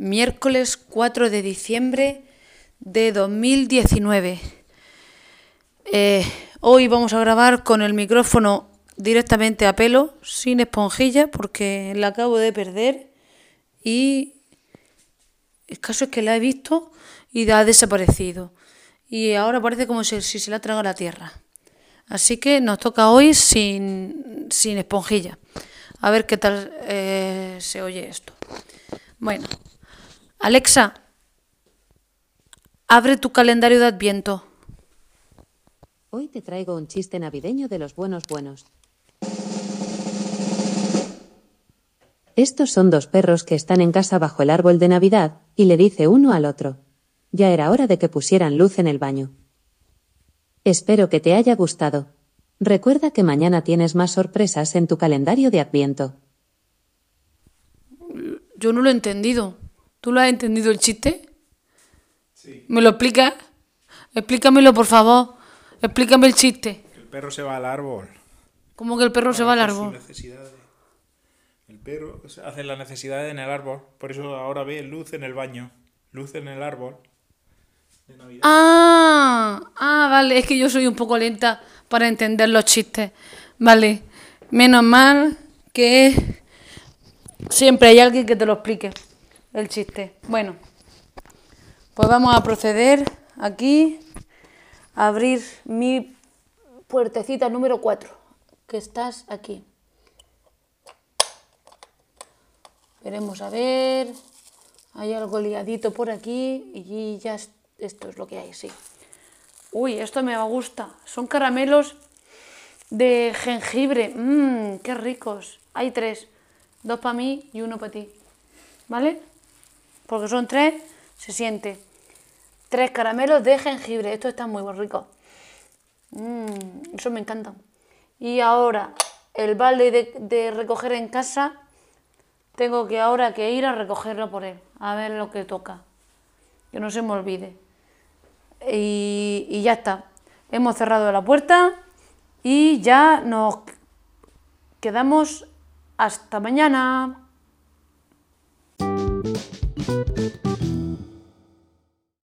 miércoles 4 de diciembre de 2019. Eh, hoy vamos a grabar con el micrófono directamente a pelo, sin esponjilla, porque la acabo de perder y el caso es que la he visto y ha desaparecido. Y ahora parece como si, se la ha tragado la tierra. Así que nos toca hoy sin, sin esponjilla. A ver qué tal eh, se oye esto. Bueno, Alexa, abre tu calendario de Adviento. Hoy te traigo un chiste navideño de los buenos buenos. Estos son dos perros que están en casa bajo el árbol de Navidad, y le dice uno al otro. Ya era hora de que pusieran luz en el baño. Espero que te haya gustado. Recuerda que mañana tienes más sorpresas en tu calendario de Adviento. Yo no lo he entendido. ¿Tú lo has entendido el chiste? Sí. ¿Me lo explicas? Explícamelo, por favor. Explícame el chiste. El perro se va al árbol. ¿Cómo que el perro se va al árbol? El perro hace las necesidades en el árbol. Por eso ahora ve luz en el baño. Luz en el árbol. Ah, ah, vale. Es que yo soy un poco lenta para entender los chistes. Vale. Menos mal que siempre hay alguien que te lo explique el chiste. Bueno, pues vamos a proceder aquí a abrir mi puertecita número 4, que estás aquí. Veremos a ver. Hay algo liadito por aquí y ya esto es lo que hay, sí. Uy, esto me gusta. Son caramelos de jengibre. Mmm, qué ricos. Hay tres. Dos para mí y uno para ti. ¿Vale? Porque son tres, se siente. Tres caramelos de jengibre, esto está muy rico. Mmm, eso me encanta. Y ahora, el balde de, recoger en casa, tengo que ahora que ir a recogerlo por él, a ver lo que toca. Que no se me olvide. Y, y ya está. Hemos cerrado la puerta y ya nos quedamos hasta mañana.